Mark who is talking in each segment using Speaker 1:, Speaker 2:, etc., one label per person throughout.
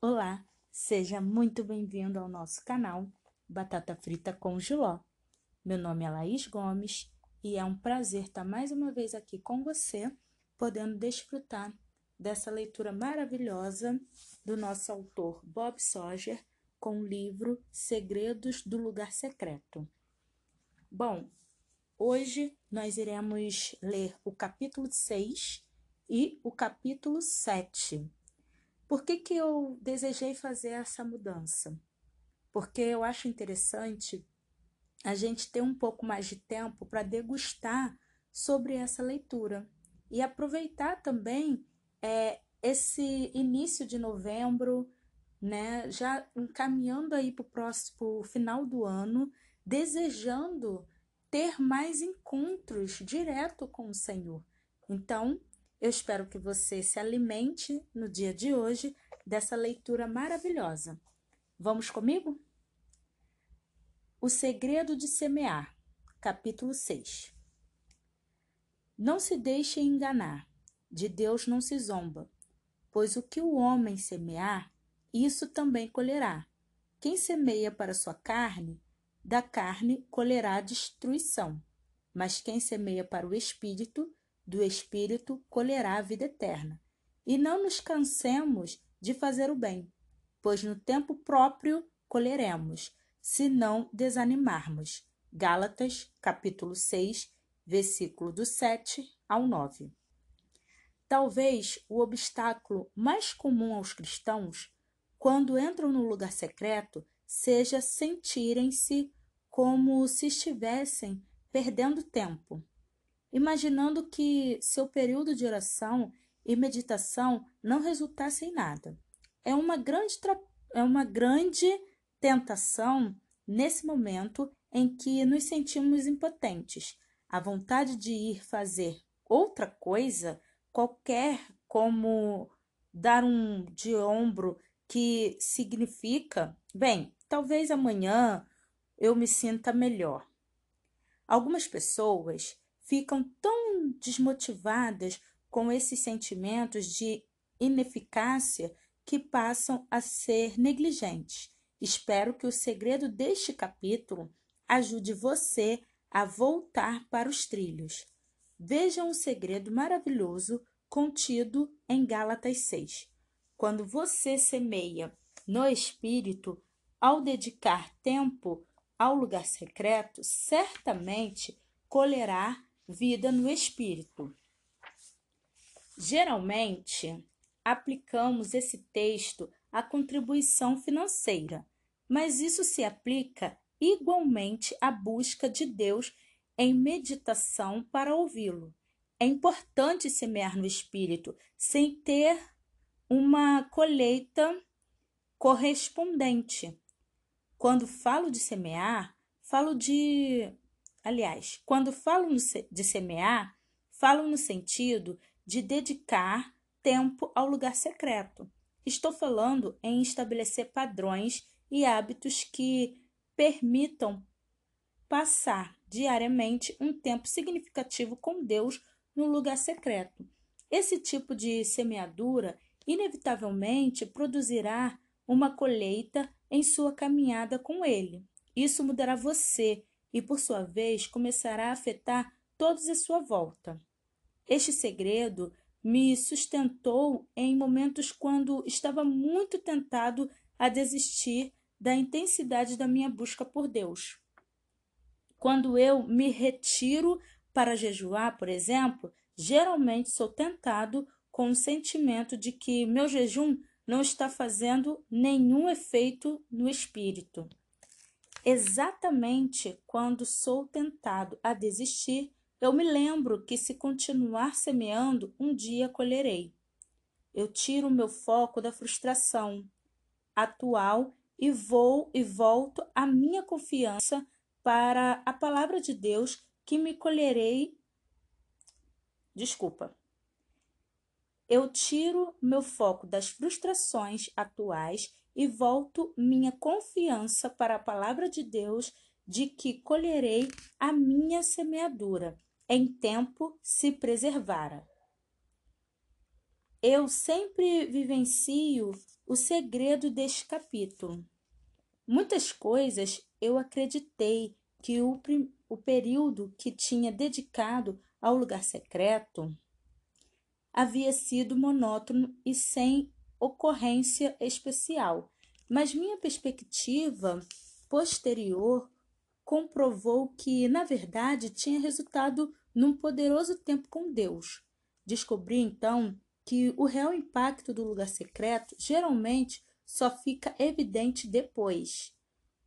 Speaker 1: Olá, seja muito bem-vindo ao nosso canal Batata Frita com Giló. Meu nome é Laís Gomes e é um prazer estar mais uma vez aqui com você, podendo desfrutar dessa leitura maravilhosa do nosso autor Bob Sawyer com o livro Segredos do Lugar Secreto. Bom, hoje nós iremos ler o capítulo 6 e o capítulo 7 por que, que eu desejei fazer essa mudança? Porque eu acho interessante a gente ter um pouco mais de tempo para degustar sobre essa leitura e aproveitar também é, esse início de novembro, né, já encaminhando aí para o próximo final do ano, desejando ter mais encontros direto com o Senhor. Então, eu espero que você se alimente no dia de hoje dessa leitura maravilhosa. Vamos comigo? O segredo de semear, capítulo 6. Não se deixe enganar, de Deus não se zomba, pois o que o homem semear, isso também colherá. Quem semeia para sua carne, da carne colherá destruição, mas quem semeia para o espírito, do Espírito colherá a vida eterna. E não nos cansemos de fazer o bem, pois no tempo próprio colheremos, se não desanimarmos. Gálatas, capítulo 6, versículo do 7 ao 9. Talvez o obstáculo mais comum aos cristãos, quando entram no lugar secreto, seja sentirem-se como se estivessem perdendo tempo imaginando que seu período de oração e meditação não resultasse em nada. É uma grande, é uma grande tentação nesse momento em que nos sentimos impotentes. A vontade de ir fazer outra coisa, qualquer como dar um de ombro que significa, bem, talvez amanhã eu me sinta melhor. Algumas pessoas ficam tão desmotivadas com esses sentimentos de ineficácia que passam a ser negligentes. Espero que o segredo deste capítulo ajude você a voltar para os trilhos. Vejam um segredo maravilhoso contido em Gálatas 6. Quando você semeia no espírito, ao dedicar tempo ao lugar secreto, certamente colherá vida no espírito. Geralmente, aplicamos esse texto à contribuição financeira, mas isso se aplica igualmente à busca de Deus em meditação para ouvi-lo. É importante semear no espírito sem ter uma colheita correspondente. Quando falo de semear, falo de Aliás, quando falo de semear, falo no sentido de dedicar tempo ao lugar secreto. Estou falando em estabelecer padrões e hábitos que permitam passar diariamente um tempo significativo com Deus no lugar secreto. Esse tipo de semeadura inevitavelmente produzirá uma colheita em sua caminhada com Ele. Isso mudará você e, por sua vez, começará a afetar todos à sua volta. Este segredo me sustentou em momentos quando estava muito tentado a desistir da intensidade da minha busca por Deus. Quando eu me retiro para jejuar, por exemplo, geralmente sou tentado com o sentimento de que meu jejum não está fazendo nenhum efeito no espírito. Exatamente quando sou tentado a desistir, eu me lembro que se continuar semeando, um dia colherei. Eu tiro meu foco da frustração atual e vou e volto a minha confiança para a palavra de Deus que me colherei. Desculpa. Eu tiro meu foco das frustrações atuais e volto minha confiança para a palavra de Deus de que colherei a minha semeadura, em tempo se preservara. Eu sempre vivencio o segredo deste capítulo. Muitas coisas eu acreditei que o, o período que tinha dedicado ao lugar secreto havia sido monótono e sem ocorrência especial, mas minha perspectiva posterior comprovou que, na verdade, tinha resultado num poderoso tempo com Deus. Descobri então que o real impacto do lugar secreto geralmente só fica evidente depois.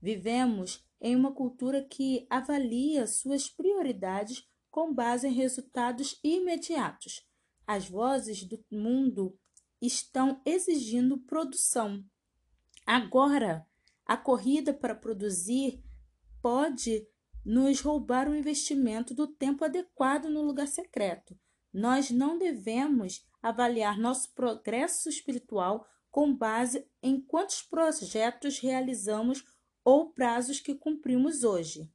Speaker 1: Vivemos em uma cultura que avalia suas prioridades com base em resultados imediatos. As vozes do mundo estão exigindo produção. Agora, a corrida para produzir pode nos roubar o investimento do tempo adequado no lugar secreto. Nós não devemos avaliar nosso progresso espiritual com base em quantos projetos realizamos ou prazos que cumprimos hoje.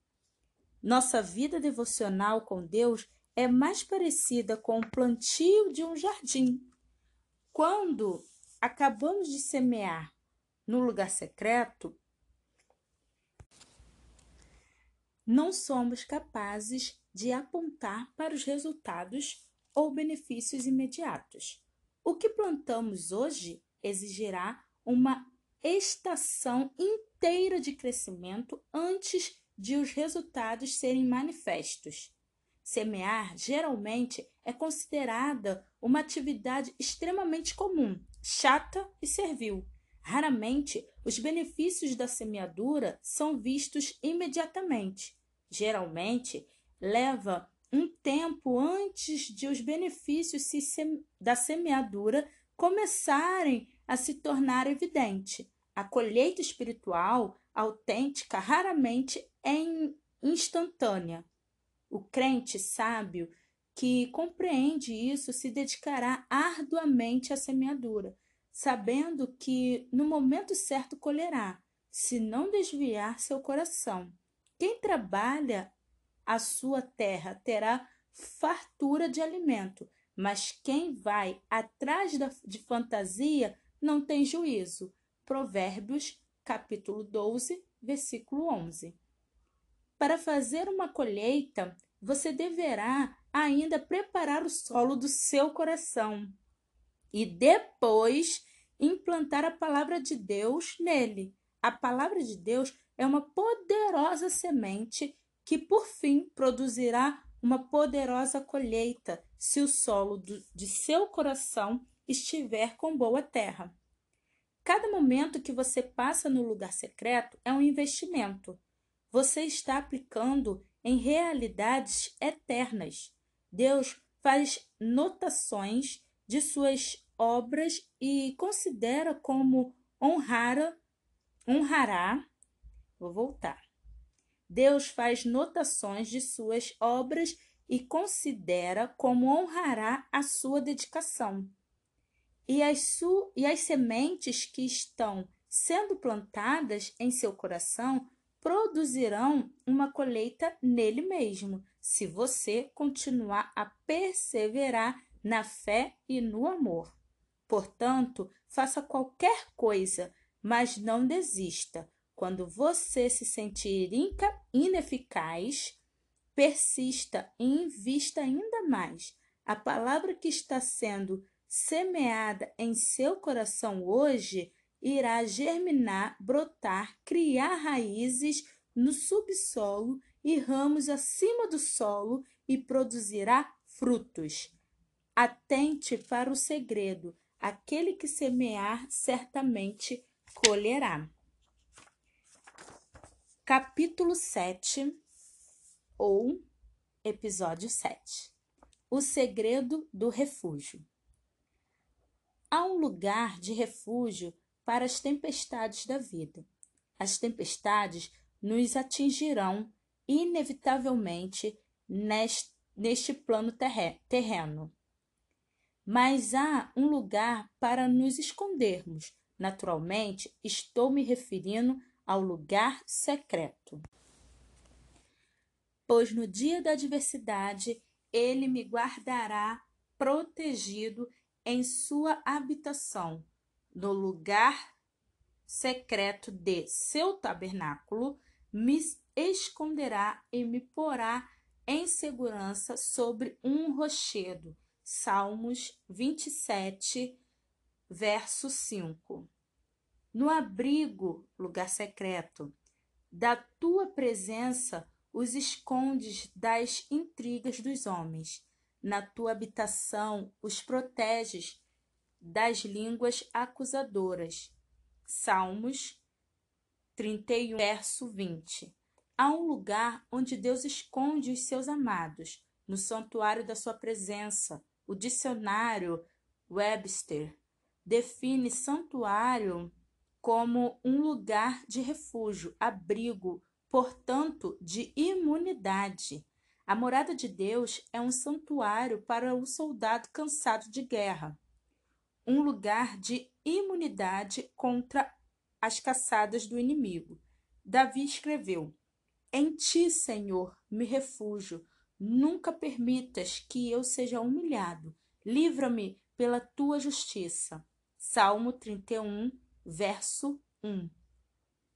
Speaker 1: Nossa vida devocional com Deus é mais parecida com o plantio de um jardim. Quando acabamos de semear no lugar secreto, não somos capazes de apontar para os resultados ou benefícios imediatos. O que plantamos hoje exigirá uma estação inteira de crescimento antes de os resultados serem manifestos. Semear geralmente é considerada uma atividade extremamente comum, chata e servil. Raramente os benefícios da semeadura são vistos imediatamente. Geralmente, leva um tempo antes de os benefícios da semeadura começarem a se tornar evidente. A colheita espiritual autêntica raramente é instantânea. O crente sábio que compreende isso se dedicará arduamente à semeadura, sabendo que no momento certo colherá, se não desviar seu coração. Quem trabalha a sua terra terá fartura de alimento, mas quem vai atrás da, de fantasia não tem juízo. Provérbios, capítulo 12, versículo 11. Para fazer uma colheita, você deverá ainda preparar o solo do seu coração e depois implantar a palavra de Deus nele. A palavra de Deus é uma poderosa semente que, por fim, produzirá uma poderosa colheita se o solo do, de seu coração estiver com boa terra. Cada momento que você passa no lugar secreto é um investimento. Você está aplicando em realidades eternas. Deus faz notações de suas obras e considera como honrara, honrará Vou voltar. Deus faz notações de suas obras e considera como honrará a sua dedicação. E as, su e as sementes que estão sendo plantadas em seu coração produzirão uma colheita nele mesmo, se você continuar a perseverar na fé e no amor. Portanto, faça qualquer coisa, mas não desista quando você se sentir ineficaz, persista e invista ainda mais. A palavra que está sendo semeada em seu coração hoje irá germinar, brotar, criar raízes no subsolo e ramos acima do solo e produzirá frutos. Atente para o segredo: aquele que semear certamente colherá. Capítulo 7 ou Episódio 7 O segredo do refúgio. Há um lugar de refúgio para as tempestades da vida. As tempestades nos atingirão inevitavelmente neste, neste plano terreno. Mas há um lugar para nos escondermos. Naturalmente, estou me referindo ao lugar secreto. Pois no dia da adversidade ele me guardará protegido em sua habitação. no lugar secreto de seu tabernáculo, me esconderá e me porá em segurança sobre um rochedo. Salmos 27, verso 5. No abrigo, lugar secreto, da tua presença os escondes das intrigas dos homens. Na tua habitação os proteges das línguas acusadoras. Salmos 31, verso 20. Há um lugar onde Deus esconde os seus amados, no santuário da sua presença. O dicionário Webster define santuário como um lugar de refúgio, abrigo, portanto, de imunidade. A morada de Deus é um santuário para o soldado cansado de guerra, um lugar de imunidade contra as caçadas do inimigo. Davi escreveu: Em ti, Senhor, me refúgio. Nunca permitas que eu seja humilhado. Livra-me pela tua justiça. Salmo 31, verso 1.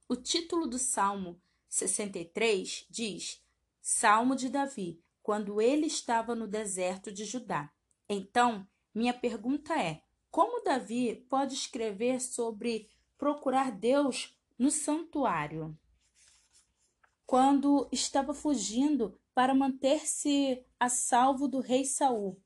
Speaker 1: O título do Salmo 63 diz: Salmo de Davi, quando ele estava no deserto de Judá. Então, minha pergunta é: como Davi pode escrever sobre procurar Deus no santuário? Quando estava fugindo para manter-se a salvo do rei Saul.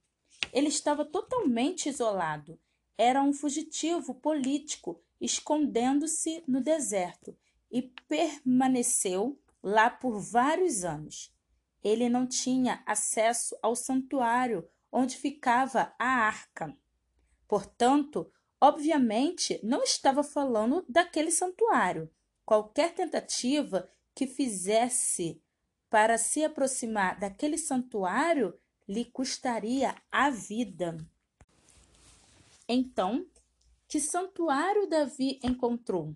Speaker 1: Ele estava totalmente isolado. Era um fugitivo político, escondendo-se no deserto e permaneceu lá por vários anos. Ele não tinha acesso ao santuário onde ficava a arca. Portanto, obviamente, não estava falando daquele santuário. Qualquer tentativa que fizesse para se aproximar daquele santuário lhe custaria a vida. Então, que santuário Davi encontrou?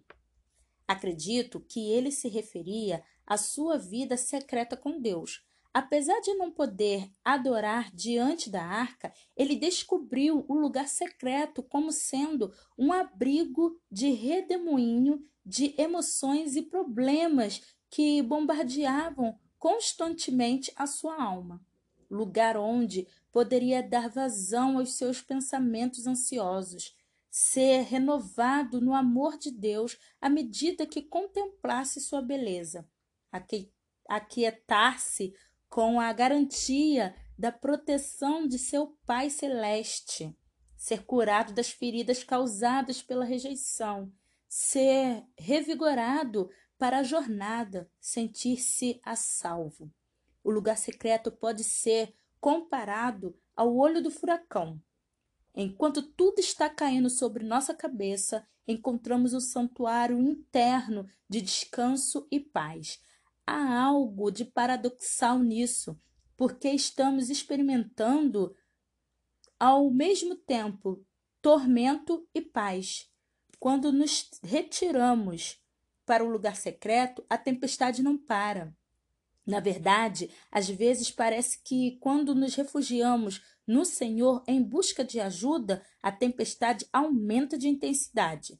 Speaker 1: Acredito que ele se referia à sua vida secreta com Deus, Apesar de não poder adorar diante da arca, ele descobriu o lugar secreto como sendo um abrigo de redemoinho de emoções e problemas que bombardeavam constantemente a sua alma. Lugar onde poderia dar vazão aos seus pensamentos ansiosos, ser renovado no amor de Deus à medida que contemplasse sua beleza, aquietar-se com a garantia da proteção de seu Pai Celeste, ser curado das feridas causadas pela rejeição, ser revigorado para a jornada, sentir-se a salvo. O lugar secreto pode ser comparado ao olho do furacão. Enquanto tudo está caindo sobre nossa cabeça, encontramos o santuário interno de descanso e paz há algo de paradoxal nisso, porque estamos experimentando ao mesmo tempo tormento e paz. Quando nos retiramos para o lugar secreto, a tempestade não para. Na verdade, às vezes parece que quando nos refugiamos no Senhor em busca de ajuda, a tempestade aumenta de intensidade.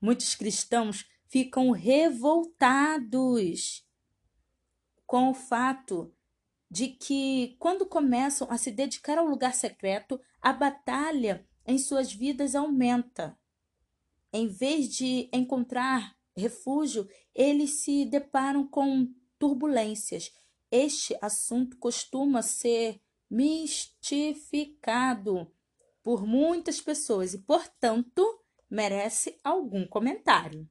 Speaker 1: Muitos cristãos ficam revoltados com o fato de que, quando começam a se dedicar ao lugar secreto, a batalha em suas vidas aumenta. Em vez de encontrar refúgio, eles se deparam com turbulências. Este assunto costuma ser mistificado por muitas pessoas e, portanto, merece algum comentário.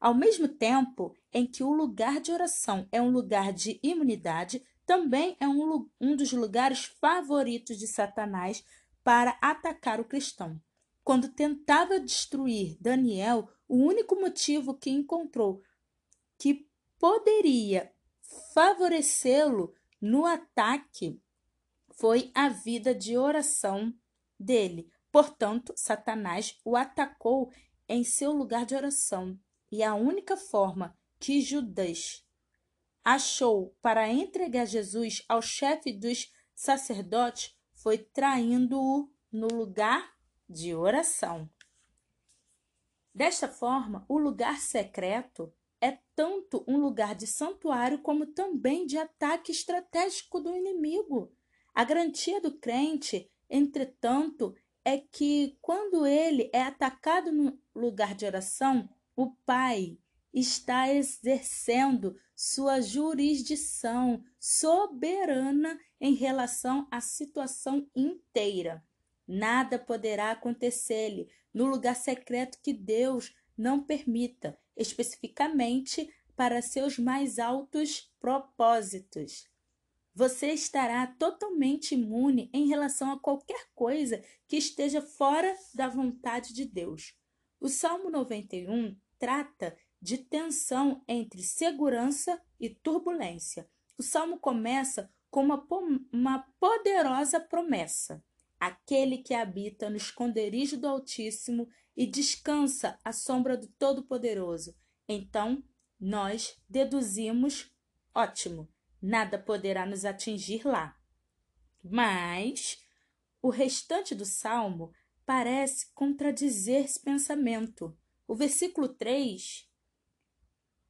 Speaker 1: Ao mesmo tempo em que o lugar de oração é um lugar de imunidade, também é um, um dos lugares favoritos de Satanás para atacar o cristão. Quando tentava destruir Daniel, o único motivo que encontrou que poderia favorecê-lo no ataque foi a vida de oração dele. Portanto, Satanás o atacou em seu lugar de oração e a única forma que Judas achou para entregar Jesus ao chefe dos sacerdotes foi traindo-o no lugar de oração. Desta forma, o lugar secreto é tanto um lugar de santuário como também de ataque estratégico do inimigo. A garantia do crente, entretanto, é que quando ele é atacado no lugar de oração, o Pai está exercendo sua jurisdição soberana em relação à situação inteira. Nada poderá acontecer-lhe no lugar secreto que Deus não permita, especificamente para seus mais altos propósitos. Você estará totalmente imune em relação a qualquer coisa que esteja fora da vontade de Deus. O Salmo 91 trata de tensão entre segurança e turbulência. O salmo começa com uma, uma poderosa promessa. Aquele que habita no esconderijo do Altíssimo e descansa à sombra do Todo-Poderoso. Então, nós deduzimos: ótimo, nada poderá nos atingir lá. Mas o restante do salmo parece contradizer esse pensamento. O versículo 3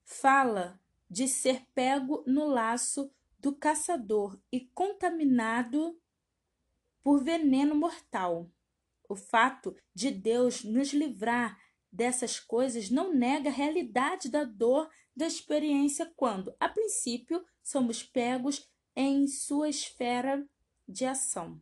Speaker 1: fala de ser pego no laço do caçador e contaminado por veneno mortal. O fato de Deus nos livrar dessas coisas não nega a realidade da dor da experiência quando, a princípio, somos pegos em sua esfera de ação.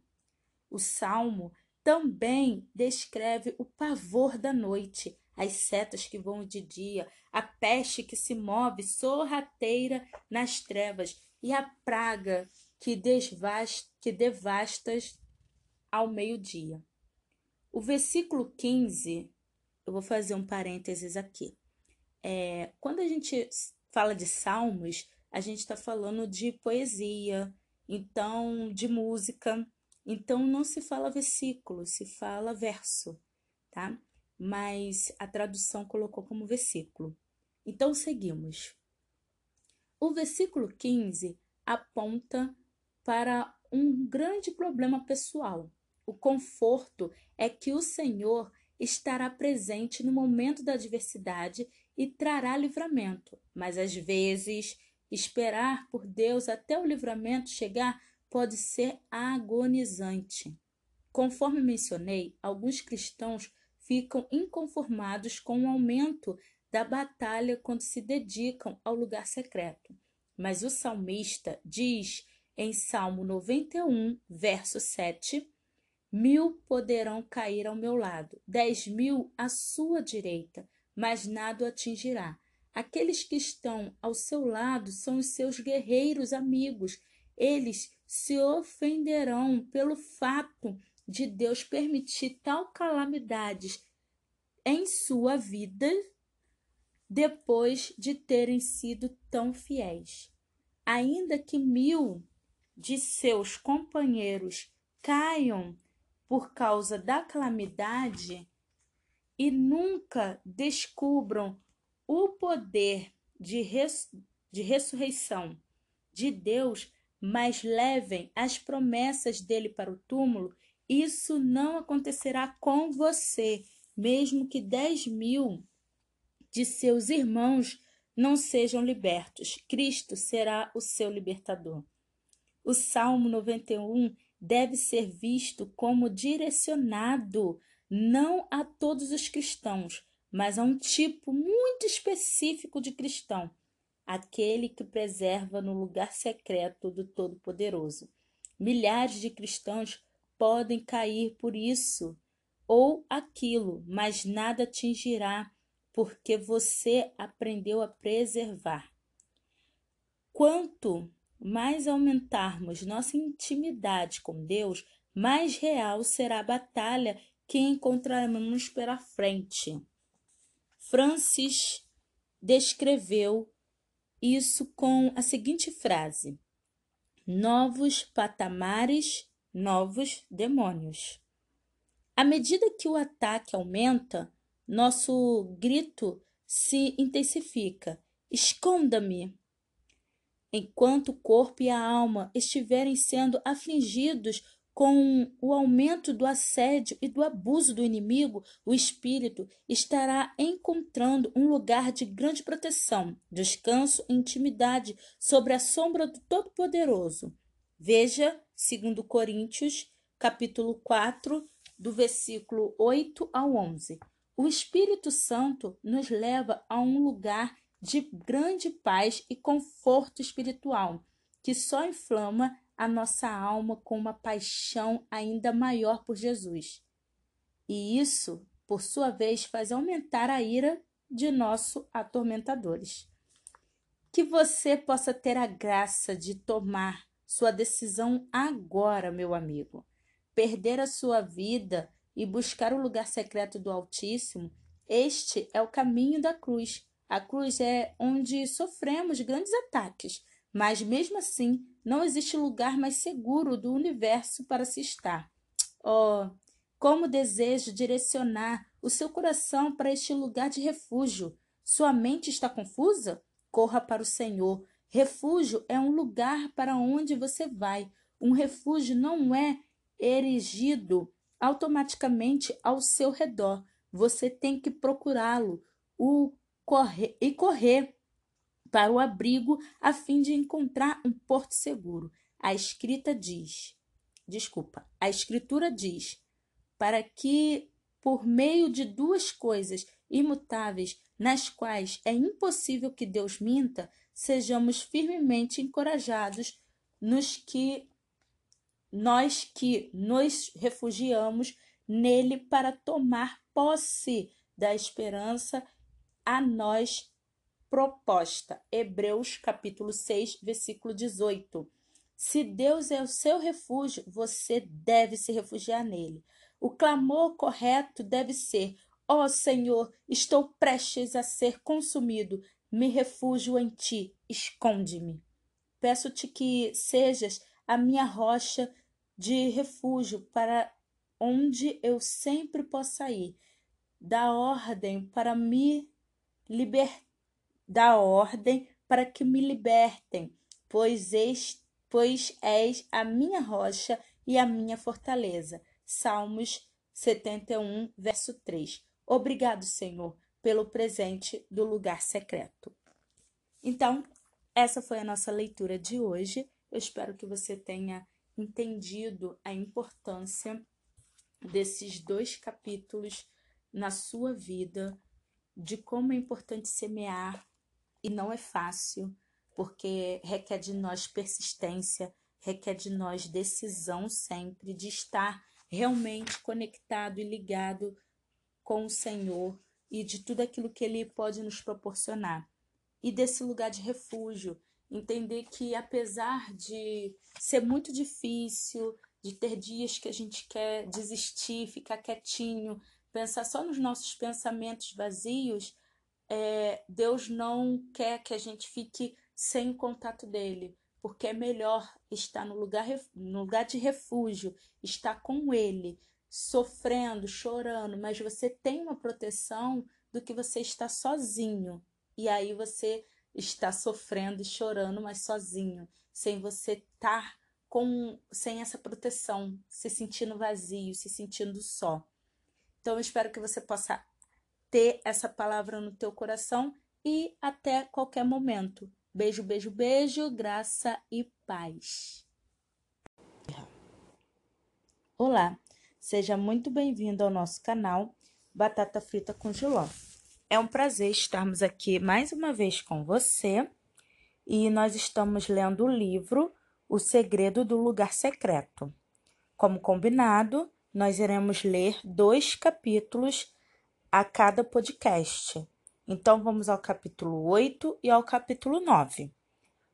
Speaker 1: O salmo também descreve o pavor da noite, as setas que voam de dia, a peste que se move sorrateira nas trevas e a praga que, desvasta, que devastas ao meio-dia. O versículo 15, eu vou fazer um parênteses aqui. É, quando a gente fala de salmos, a gente está falando de poesia, então de música. Então não se fala versículo, se fala verso, tá? mas a tradução colocou como versículo. Então seguimos. O versículo 15 aponta para um grande problema pessoal. O conforto é que o Senhor estará presente no momento da adversidade e trará livramento, mas às vezes esperar por Deus até o livramento chegar pode ser agonizante. Conforme mencionei, alguns cristãos ficam inconformados com o aumento da batalha quando se dedicam ao lugar secreto. Mas o salmista diz em Salmo 91, verso 7: Mil poderão cair ao meu lado, dez mil à sua direita, mas nada o atingirá. Aqueles que estão ao seu lado são os seus guerreiros amigos. Eles se ofenderão pelo fato de Deus permitir tal calamidades em sua vida depois de terem sido tão fiéis. Ainda que mil de seus companheiros caiam por causa da calamidade e nunca descubram o poder de, res, de ressurreição de Deus, mas levem as promessas dele para o túmulo, isso não acontecerá com você, mesmo que dez mil de seus irmãos não sejam libertos. Cristo será o seu libertador. O Salmo 91 deve ser visto como direcionado não a todos os cristãos, mas a um tipo muito específico de cristão, aquele que preserva no lugar secreto do Todo-Poderoso. Milhares de cristãos podem cair por isso ou aquilo, mas nada atingirá, porque você aprendeu a preservar. Quanto mais aumentarmos nossa intimidade com Deus, mais real será a batalha que encontraremos pela frente. Francis descreveu isso com a seguinte frase: novos patamares novos demônios. À medida que o ataque aumenta, nosso grito se intensifica: Esconda-me! Enquanto o corpo e a alma estiverem sendo afligidos com o aumento do assédio e do abuso do inimigo, o espírito estará encontrando um lugar de grande proteção, descanso e intimidade sobre a sombra do Todo-Poderoso. Veja 2 Coríntios, capítulo 4, do versículo 8 ao 11. O Espírito Santo nos leva a um lugar de grande paz e conforto espiritual, que só inflama a nossa alma com uma paixão ainda maior por Jesus. E isso, por sua vez, faz aumentar a ira de nossos atormentadores. Que você possa ter a graça de tomar sua decisão agora, meu amigo. Perder a sua vida e buscar o lugar secreto do Altíssimo, este é o caminho da cruz. A cruz é onde sofremos grandes ataques, mas mesmo assim não existe lugar mais seguro do universo para se estar. Oh, como desejo direcionar o seu coração para este lugar de refúgio. Sua mente está confusa? Corra para o Senhor. Refúgio é um lugar para onde você vai. Um refúgio não é erigido automaticamente ao seu redor. Você tem que procurá-lo o correr, e correr para o abrigo a fim de encontrar um porto seguro. A escrita diz, desculpa, a escritura diz, para que por meio de duas coisas imutáveis, nas quais é impossível que Deus minta, sejamos firmemente encorajados nos que nós que nos refugiamos nele para tomar posse da esperança a nós proposta. Hebreus capítulo 6, versículo 18. Se Deus é o seu refúgio, você deve se refugiar nele. O clamor correto deve ser: Ó oh, Senhor, estou prestes a ser consumido, me refugio em ti, esconde-me. Peço-te que sejas a minha rocha de refúgio para onde eu sempre possa ir. Dá ordem para me libertar da ordem para que me libertem, pois, és, pois és a minha rocha e a minha fortaleza. Salmos 71, verso 3. Obrigado, Senhor, pelo presente do lugar secreto. Então, essa foi a nossa leitura de hoje. Eu espero que você tenha entendido a importância desses dois capítulos na sua vida, de como é importante semear e não é fácil, porque requer de nós persistência, requer de nós decisão sempre de estar realmente conectado e ligado com o Senhor e de tudo aquilo que Ele pode nos proporcionar. E desse lugar de refúgio, entender que apesar de ser muito difícil, de ter dias que a gente quer desistir, ficar quietinho, pensar só nos nossos pensamentos vazios, é, Deus não quer que a gente fique sem o contato dele, porque é melhor estar no lugar, no lugar de refúgio, estar com ele, sofrendo, chorando, mas você tem uma proteção do que você está sozinho. E aí você está sofrendo e chorando, mas sozinho, sem você estar com sem essa proteção, se sentindo vazio, se sentindo só. Então eu espero que você possa ter essa palavra no teu coração e até qualquer momento. Beijo, beijo, beijo, graça e paz. Olá, seja muito bem-vindo ao nosso canal Batata Frita com Giló. É um prazer estarmos aqui mais uma vez com você e nós estamos lendo o livro O Segredo do Lugar Secreto. Como combinado, nós iremos ler dois capítulos a cada podcast. Então, vamos ao capítulo 8 e ao capítulo 9. O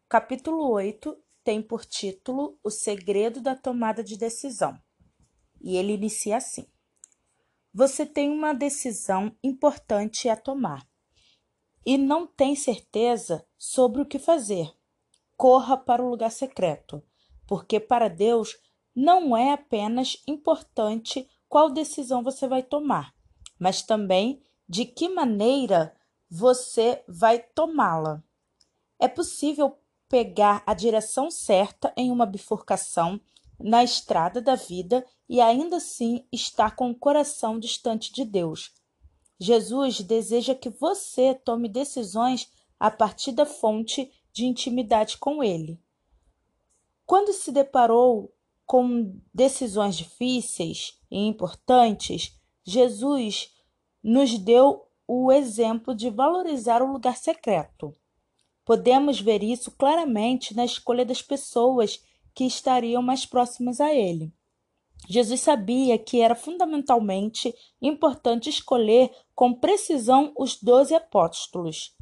Speaker 1: capítulo 8 tem por título O Segredo da Tomada de Decisão. E ele inicia assim: Você tem uma decisão importante a tomar e não tem certeza sobre o que fazer. Corra para o lugar secreto, porque para Deus não é apenas importante qual decisão você vai tomar, mas também de que maneira você vai tomá-la. É possível pegar a direção certa em uma bifurcação na estrada da vida e ainda assim está com o coração distante de Deus. Jesus deseja que você tome decisões a partir da fonte de intimidade com Ele. Quando se deparou com decisões difíceis e importantes, Jesus nos deu o exemplo de valorizar o lugar secreto. Podemos ver isso claramente na escolha das pessoas que estariam mais próximas a ele. Jesus sabia que era fundamentalmente importante escolher com precisão os doze apóstolos,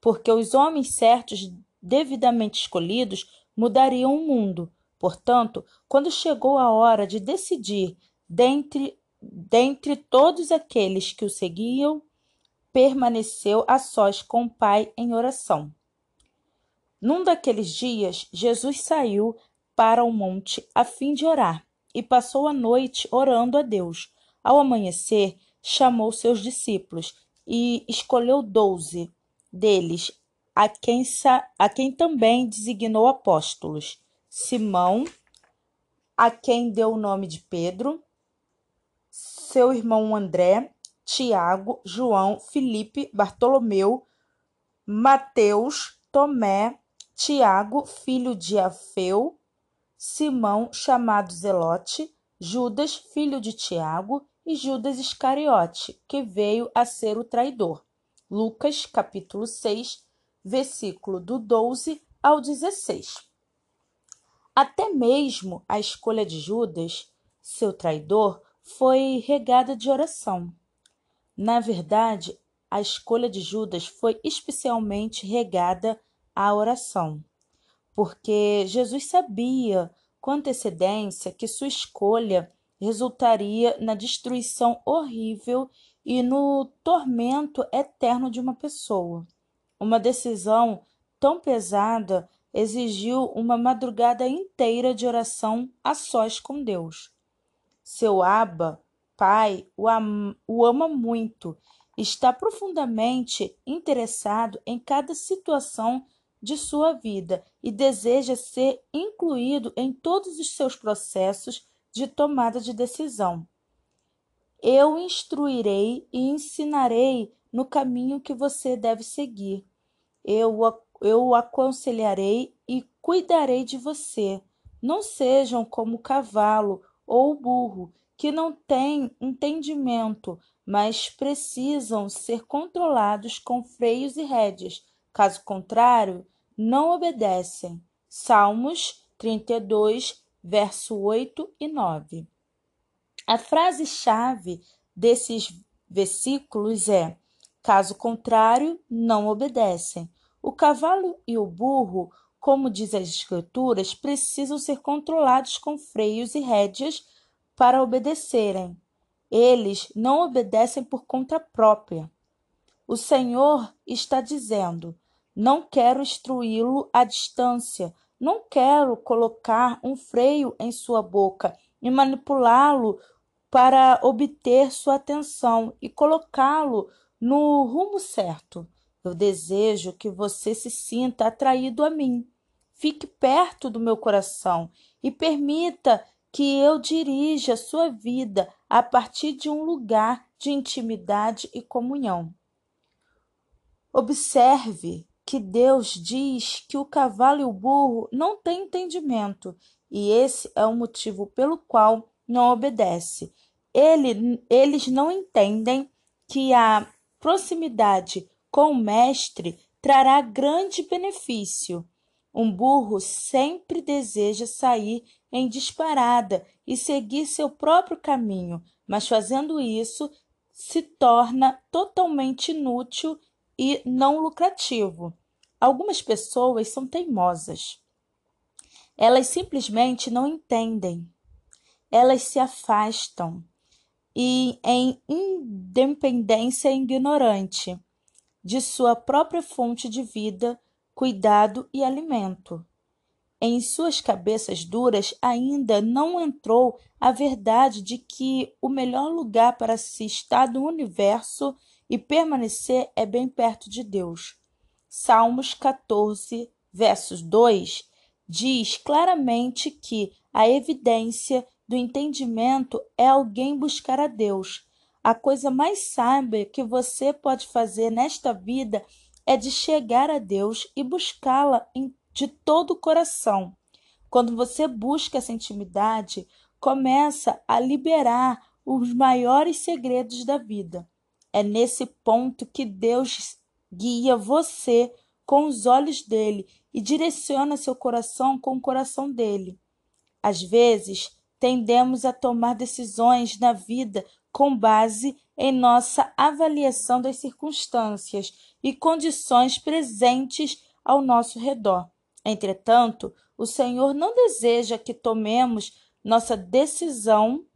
Speaker 1: porque os homens certos, devidamente escolhidos, mudariam o mundo. Portanto, quando chegou a hora de decidir dentre, dentre todos aqueles que o seguiam, permaneceu a sós com o Pai em oração. Num daqueles dias, Jesus saiu para o monte a fim de orar e passou a noite orando a Deus. Ao amanhecer, chamou seus discípulos e escolheu doze deles, a quem, a quem também designou apóstolos: Simão, a quem deu o nome de Pedro, seu irmão André, Tiago, João, Filipe, Bartolomeu, Mateus, Tomé, Tiago, filho de Afeu, Simão, chamado Zelote, Judas, filho de Tiago, e Judas Iscariote, que veio a ser o traidor. Lucas, capítulo 6, versículo do 12 ao 16. Até mesmo a escolha de Judas, seu traidor, foi regada de oração. Na verdade, a escolha de Judas foi especialmente regada à oração porque Jesus sabia com antecedência que sua escolha resultaria na destruição horrível e no tormento eterno de uma pessoa. Uma decisão tão pesada exigiu uma madrugada inteira de oração a sós com Deus. Seu Abba, pai, o, am o ama muito, está profundamente interessado em cada situação de sua vida e deseja ser incluído em todos os seus processos de tomada de decisão. Eu instruirei e ensinarei no caminho que você deve seguir. Eu, eu o aconselharei e cuidarei de você. Não sejam como o cavalo ou o burro, que não têm entendimento, mas precisam ser controlados com freios e rédeas Caso contrário, não obedecem. Salmos 32, verso 8 e 9. A frase-chave desses versículos é: caso contrário, não obedecem. O cavalo e o burro, como diz as Escrituras, precisam ser controlados com freios e rédeas para obedecerem. Eles não obedecem por conta própria. O Senhor está dizendo: não quero instruí-lo à distância. Não quero colocar um freio em sua boca e manipulá-lo para obter sua atenção e colocá-lo no rumo certo. Eu desejo que você se sinta atraído a mim. Fique perto do meu coração e permita que eu dirija sua vida a partir de um lugar de intimidade e comunhão. Observe que Deus diz que o cavalo e o burro não têm entendimento, e esse é o motivo pelo qual não obedece. Ele, eles não entendem que a proximidade com o mestre trará grande benefício. Um burro sempre deseja sair em disparada e seguir seu próprio caminho, mas fazendo isso se torna totalmente inútil e não lucrativo. Algumas pessoas são teimosas. Elas simplesmente não entendem. Elas se afastam e em independência ignorante de sua própria fonte de vida, cuidado e alimento. Em suas cabeças duras ainda não entrou a verdade de que o melhor lugar para se estar no universo e permanecer é bem perto de Deus. Salmos 14, versos 2 diz claramente que a evidência do entendimento é alguém buscar a Deus. A coisa mais sábia que você pode fazer nesta vida é de chegar a Deus e buscá-la de todo o coração. Quando você busca essa intimidade, começa a liberar os maiores segredos da vida. É nesse ponto que Deus guia você com os olhos dele e direciona seu coração com o coração dele. Às vezes, tendemos a tomar decisões na vida com base em nossa avaliação das circunstâncias e condições presentes ao nosso redor. Entretanto, o Senhor não deseja que tomemos nossa decisão.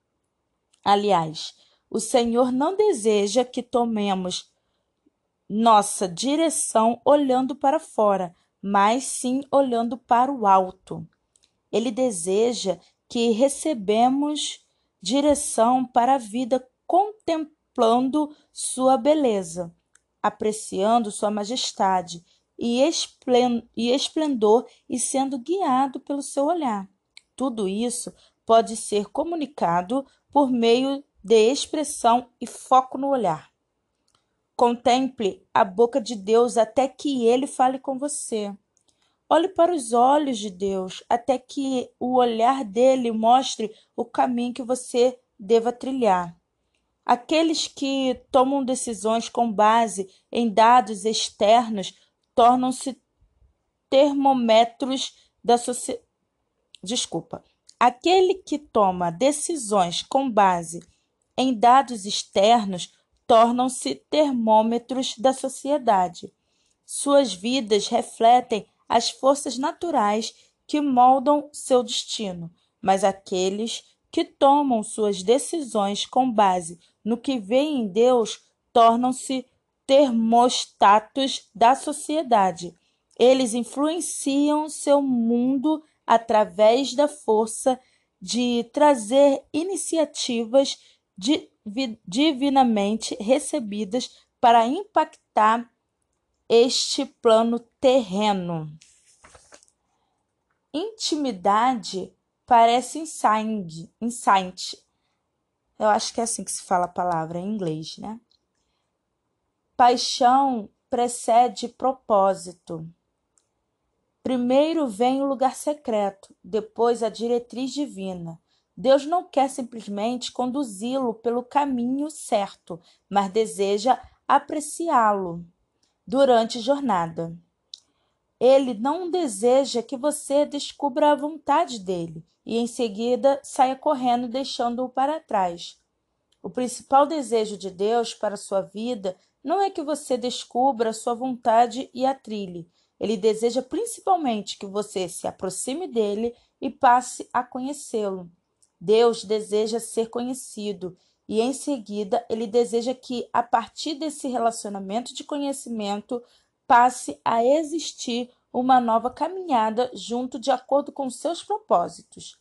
Speaker 1: Aliás, o Senhor não deseja que tomemos nossa direção olhando para fora, mas sim olhando para o alto. Ele deseja que recebemos direção para a vida contemplando sua beleza, apreciando sua majestade e esplendor e sendo guiado pelo seu olhar. Tudo isso pode ser comunicado por meio de expressão e foco no olhar. Contemple a boca de Deus até que ele fale com você. Olhe para os olhos de Deus até que o olhar dele mostre o caminho que você deva trilhar. Aqueles que tomam decisões com base em dados externos tornam-se termômetros da sociedade. Desculpa. Aquele que toma decisões com base em dados externos tornam-se termômetros da sociedade. Suas vidas refletem as forças naturais que moldam seu destino, mas aqueles que tomam suas decisões com base no que vêem em Deus tornam-se termostatos da sociedade. Eles influenciam seu mundo através da força de trazer iniciativas divinamente recebidas para impactar este plano terreno. Intimidade parece insight, insight. Eu acho que é assim que se fala a palavra em inglês, né? Paixão precede propósito. Primeiro vem o lugar secreto, depois a diretriz divina. Deus não quer simplesmente conduzi-lo pelo caminho certo, mas deseja apreciá-lo durante a jornada. Ele não deseja que você descubra a vontade dele e em seguida saia correndo deixando-o para trás. O principal desejo de Deus para sua vida não é que você descubra sua vontade e a trilhe. Ele deseja principalmente que você se aproxime dele e passe a conhecê-lo. Deus deseja ser conhecido e em seguida ele deseja que a partir desse relacionamento de conhecimento passe a existir uma nova caminhada junto de acordo com seus propósitos.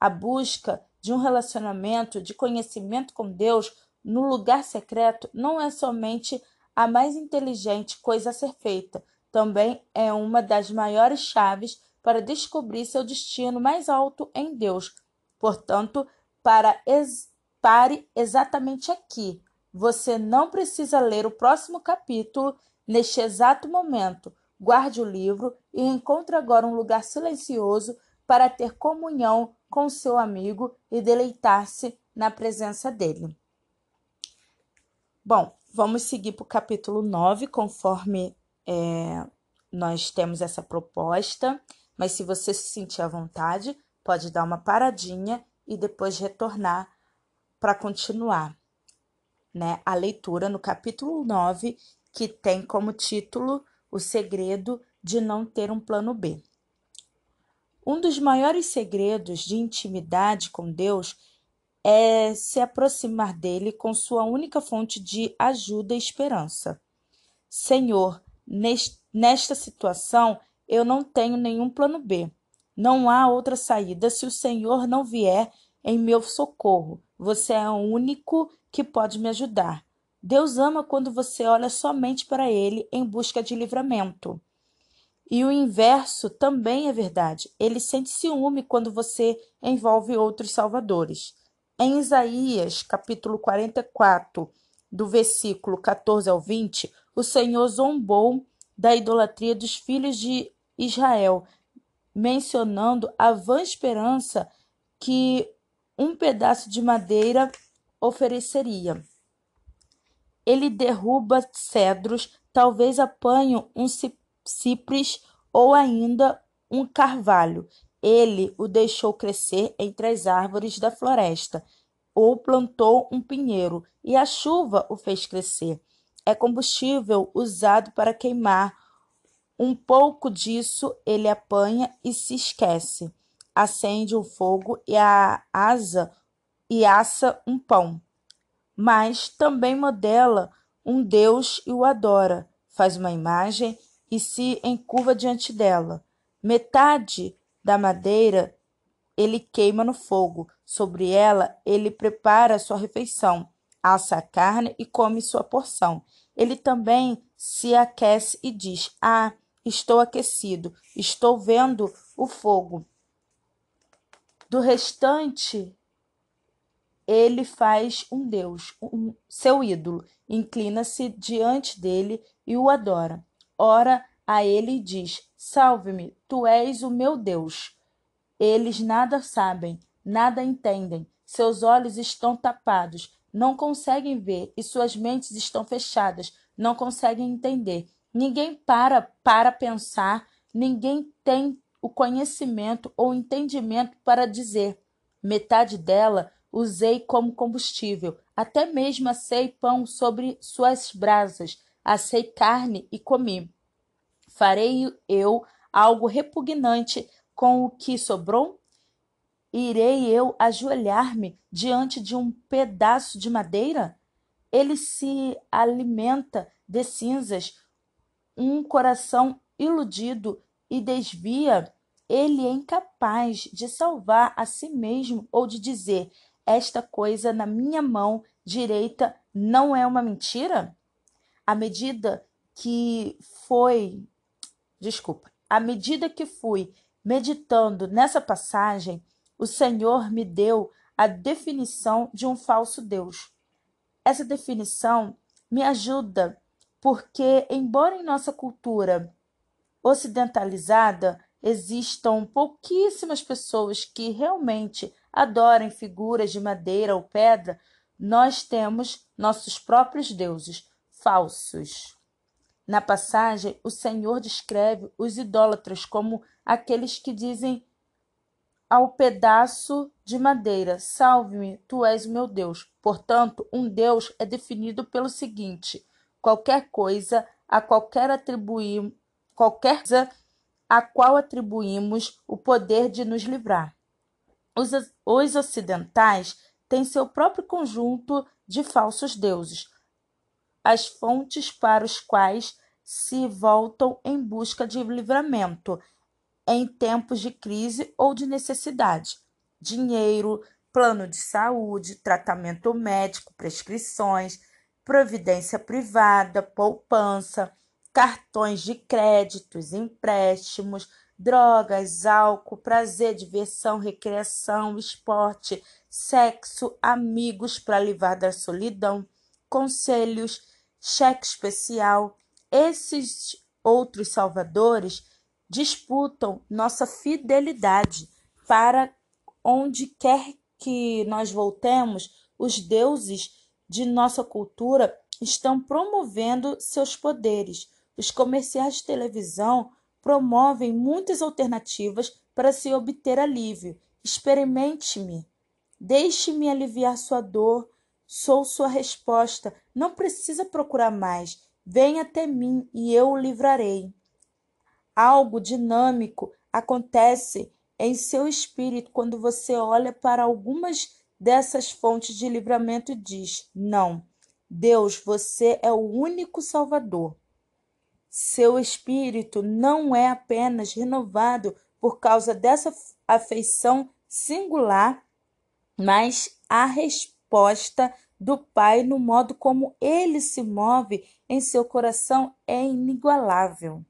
Speaker 1: A busca de um relacionamento de conhecimento com Deus no lugar secreto não é somente a mais inteligente coisa a ser feita, também é uma das maiores chaves para descobrir seu destino mais alto em Deus, Portanto, para ex pare exatamente aqui. Você não precisa ler o próximo capítulo neste exato momento. Guarde o livro e encontre agora um lugar silencioso para ter comunhão com seu amigo e deleitar-se na presença dele. Bom, vamos seguir para o capítulo 9, conforme é, nós temos essa proposta, mas se você se sentir à vontade, pode dar uma paradinha e depois retornar para continuar né, a leitura no capítulo 9, que tem como título O Segredo de Não Ter um Plano B. Um dos maiores segredos de intimidade com Deus é se aproximar dele com sua única fonte de ajuda e esperança. Senhor, nesta situação eu não tenho nenhum plano B. Não há outra saída se o Senhor não vier em meu socorro. Você é o único que pode me ajudar. Deus ama quando você olha somente para Ele em busca de livramento. E o inverso também é verdade. Ele sente ciúme quando você envolve outros salvadores. Em Isaías, capítulo 44, do versículo 14 ao 20, o Senhor zombou da idolatria dos filhos de Israel, mencionando a vã esperança que um pedaço de madeira ofereceria. Ele derruba cedros, talvez apanhe um cipres ou ainda um carvalho. Ele o deixou crescer entre as árvores da floresta, ou plantou um pinheiro, e a chuva o fez crescer. É combustível usado para queimar. Um pouco disso ele apanha e se esquece. Acende o fogo e a asa e assa um pão. Mas também modela um deus e o adora. Faz uma imagem e se encurva diante dela. Metade da madeira ele queima no fogo, sobre ela ele prepara sua refeição, assa a carne e come sua porção. Ele também se aquece e diz: Ah, estou aquecido, estou vendo o fogo. Do restante, ele faz um Deus, um, seu ídolo, inclina-se diante dele e o adora ora a ele diz: Salve-me, tu és o meu Deus. Eles nada sabem, nada entendem, seus olhos estão tapados, não conseguem ver e suas mentes estão fechadas, não conseguem entender. Ninguém para para pensar, ninguém tem o conhecimento ou entendimento para dizer. Metade dela usei como combustível, até mesmo assei pão sobre suas brasas assei carne e comi. Farei eu algo repugnante com o que sobrou? Irei eu ajoelhar-me diante de um pedaço de madeira? Ele se alimenta de cinzas, um coração iludido e desvia. Ele é incapaz de salvar a si mesmo ou de dizer: Esta coisa na minha mão direita não é uma mentira? À medida que foi, desculpa, à medida que fui meditando nessa passagem, o Senhor me deu a definição de um falso Deus. Essa definição me ajuda porque, embora em nossa cultura ocidentalizada existam pouquíssimas pessoas que realmente adorem figuras de madeira ou pedra, nós temos nossos próprios deuses, falsos. Na passagem, o Senhor descreve os idólatras como aqueles que dizem ao pedaço de madeira: Salve-me, tu és o meu Deus. Portanto, um Deus é definido pelo seguinte: qualquer coisa a qualquer atribuir, qualquer coisa a qual atribuímos o poder de nos livrar. Os, os ocidentais têm seu próprio conjunto de falsos deuses, as fontes para os quais se voltam em busca de livramento em tempos de crise ou de necessidade. Dinheiro, plano de saúde, tratamento médico, prescrições, providência privada, poupança, cartões de créditos, empréstimos, drogas, álcool, prazer, diversão, recreação, esporte, sexo, amigos para livrar da solidão, conselhos, cheque especial. Esses outros salvadores disputam nossa fidelidade para onde quer que nós voltemos, os deuses de nossa cultura estão promovendo seus poderes. Os comerciais de televisão promovem muitas alternativas para se obter alívio. Experimente-me. Deixe-me aliviar sua dor, Sou sua resposta. Não precisa procurar mais. Venha até mim e eu o livrarei. Algo dinâmico acontece em seu espírito quando você olha para algumas dessas fontes de livramento e diz: Não, Deus, você é o único Salvador. Seu espírito não é apenas renovado por causa dessa afeição singular, mas a resposta resposta do Pai no modo como ele se move em seu coração é inigualável.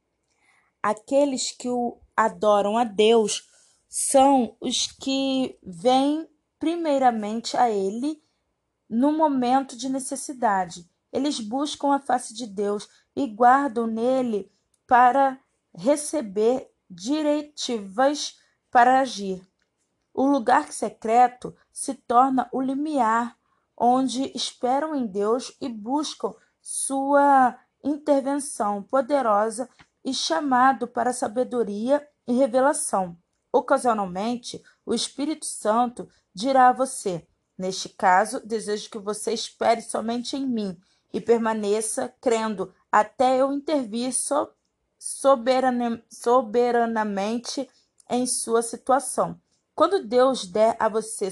Speaker 1: aqueles que o adoram a Deus são os que vêm primeiramente a Ele no momento de necessidade. Eles buscam a face de Deus e guardam nele para receber diretivas para agir. O lugar secreto se torna o limiar onde esperam em Deus e buscam sua intervenção poderosa e chamado para sabedoria e revelação. Ocasionalmente, o Espírito Santo dirá a você: Neste caso, desejo que você espere somente em mim e permaneça crendo até eu intervir so soberanamente em sua situação. Quando Deus der a você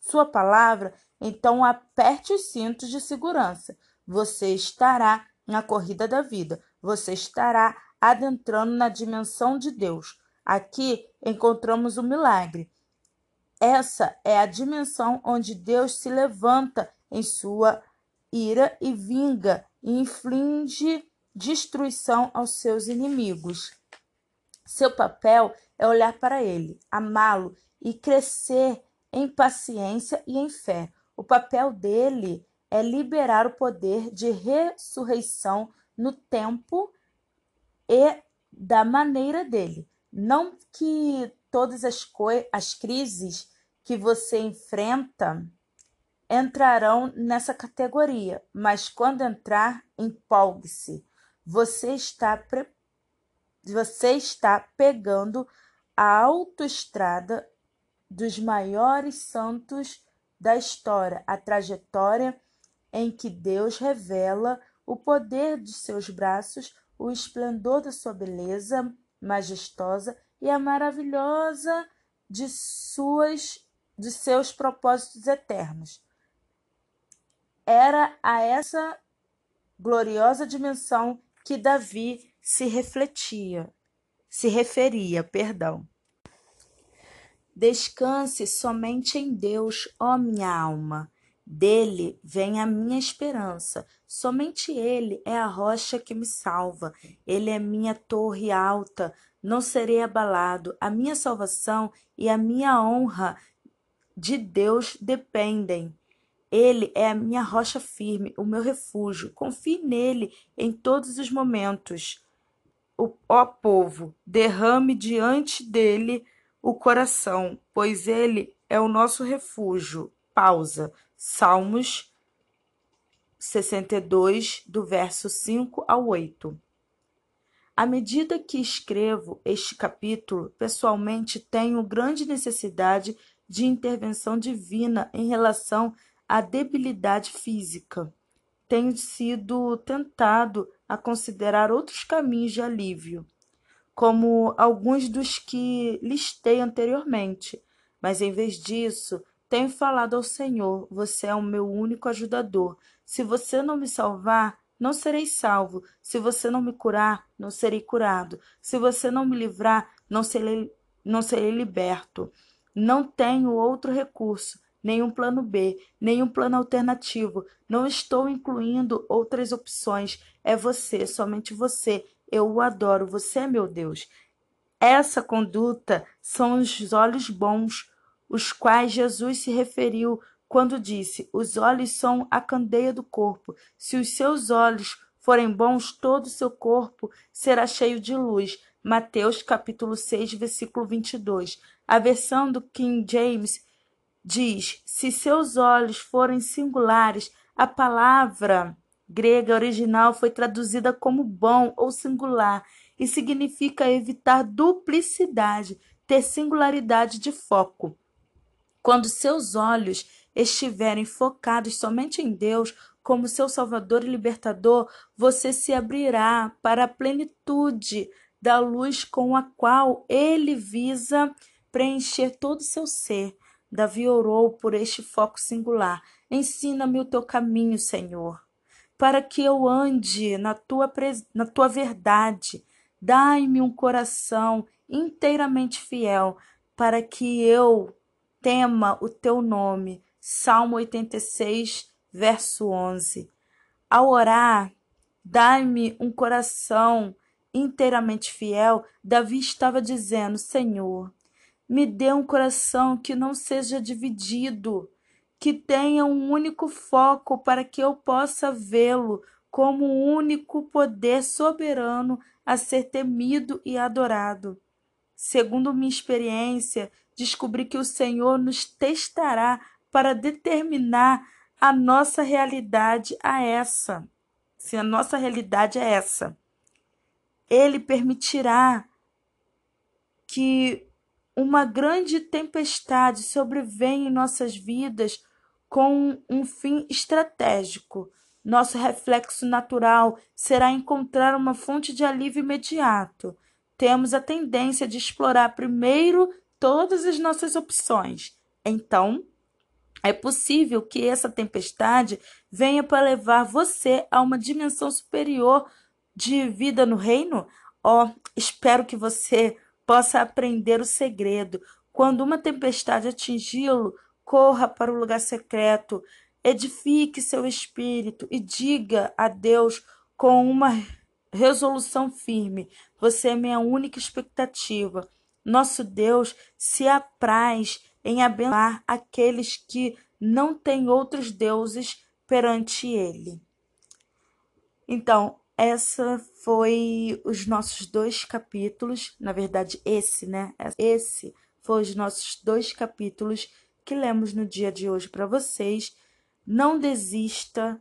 Speaker 1: sua palavra, então aperte os cintos de segurança. Você estará na corrida da vida. Você estará adentrando na dimensão de Deus. Aqui encontramos o milagre. Essa é a dimensão onde Deus se levanta em sua ira e vinga e inflige destruição aos seus inimigos. Seu papel é olhar para ele, amá-lo e crescer em paciência e em fé. O papel dele é liberar o poder de ressurreição no tempo e da maneira dele. Não que todas as, as crises que você enfrenta entrarão nessa categoria, mas quando entrar, empolgue-se. Você está pre... você está pegando a autoestrada dos maiores santos da história, a trajetória em que Deus revela o poder de seus braços, o esplendor da sua beleza majestosa e a maravilhosa de suas de seus propósitos eternos. Era a essa gloriosa dimensão que Davi se refletia, se referia, perdão. Descanse somente em Deus, ó minha alma. Dele vem a minha esperança. Somente Ele é a rocha que me salva. Ele é minha torre alta. Não serei abalado. A minha salvação e a minha honra de Deus dependem. Ele é a minha rocha firme, o meu refúgio. Confie nele em todos os momentos. O, ó povo, derrame diante dele o coração, pois ele é o nosso refúgio. Pausa. Salmos 62, do verso 5 ao 8. À medida que escrevo este capítulo, pessoalmente tenho grande necessidade de intervenção divina em relação à debilidade física. Tenho sido tentado a considerar outros caminhos de alívio como alguns dos que listei anteriormente, mas em vez disso, tenho falado ao Senhor: Você é o meu único ajudador. Se você não me salvar, não serei salvo. Se você não me curar, não serei curado. Se você não me livrar, não serei, não serei liberto. Não tenho outro recurso, nenhum plano B, nenhum plano alternativo. Não estou incluindo outras opções. É você, somente você, eu o adoro, você é meu Deus. Essa conduta são os olhos bons, os quais Jesus se referiu quando disse: Os olhos são a candeia do corpo. Se os seus olhos forem bons, todo o seu corpo será cheio de luz. Mateus capítulo 6, versículo 22. A versão do King James diz: Se seus olhos forem singulares, a palavra grega original foi traduzida como bom ou singular e significa evitar duplicidade, ter singularidade de foco. Quando seus olhos estiverem focados somente em Deus, como seu Salvador e Libertador, você se abrirá para a plenitude da luz com a qual ele visa preencher todo o seu ser. Davi orou por este foco singular. Ensina-me o teu caminho, Senhor para que eu ande na tua, na tua verdade. Dai-me um coração inteiramente fiel, para que eu tema o teu nome. Salmo 86, verso 11. Ao orar, dai-me um coração inteiramente fiel, Davi estava dizendo: Senhor, me dê um coração que não seja dividido, que tenha um único foco para que eu possa vê-lo como o único poder soberano a ser temido e adorado. Segundo minha experiência, descobri que o Senhor nos testará para determinar a nossa realidade a essa. Se a nossa realidade é essa, ele permitirá que uma grande tempestade sobrevenha em nossas vidas com um fim estratégico. Nosso reflexo natural será encontrar uma fonte de alívio imediato. Temos a tendência de explorar primeiro todas as nossas opções. Então, é possível que essa tempestade venha para levar você a uma dimensão superior de vida no reino? Oh, espero que você possa aprender o segredo. Quando uma tempestade atingi-lo, corra para o lugar secreto, edifique seu espírito e diga a Deus com uma resolução firme: Você é minha única expectativa. Nosso Deus se apraz em abençoar aqueles que não têm outros deuses perante ele. Então, essa foi os nossos dois capítulos, na verdade esse, né? Esse foi os nossos dois capítulos que lemos no dia de hoje para vocês. Não desista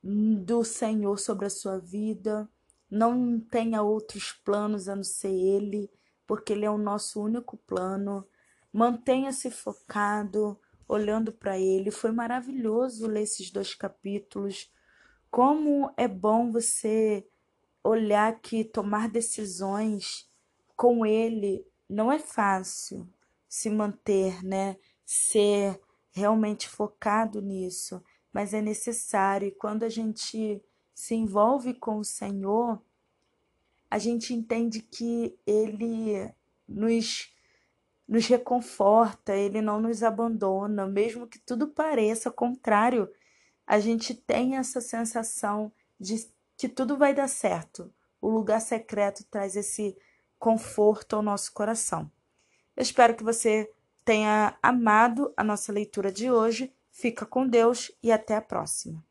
Speaker 1: do Senhor sobre a sua vida. Não tenha outros planos a não ser Ele, porque Ele é o nosso único plano. Mantenha-se focado, olhando para Ele. Foi maravilhoso ler esses dois capítulos. Como é bom você olhar que tomar decisões com Ele não é fácil se manter, né? Ser realmente focado nisso, mas é necessário. E quando a gente se envolve com o Senhor, a gente entende que Ele nos nos reconforta, ele não nos abandona, mesmo que tudo pareça contrário, a gente tem essa sensação de que tudo vai dar certo. O lugar secreto traz esse conforto ao nosso coração. Eu espero que você tenha amado a nossa leitura de hoje. Fica com Deus e até a próxima.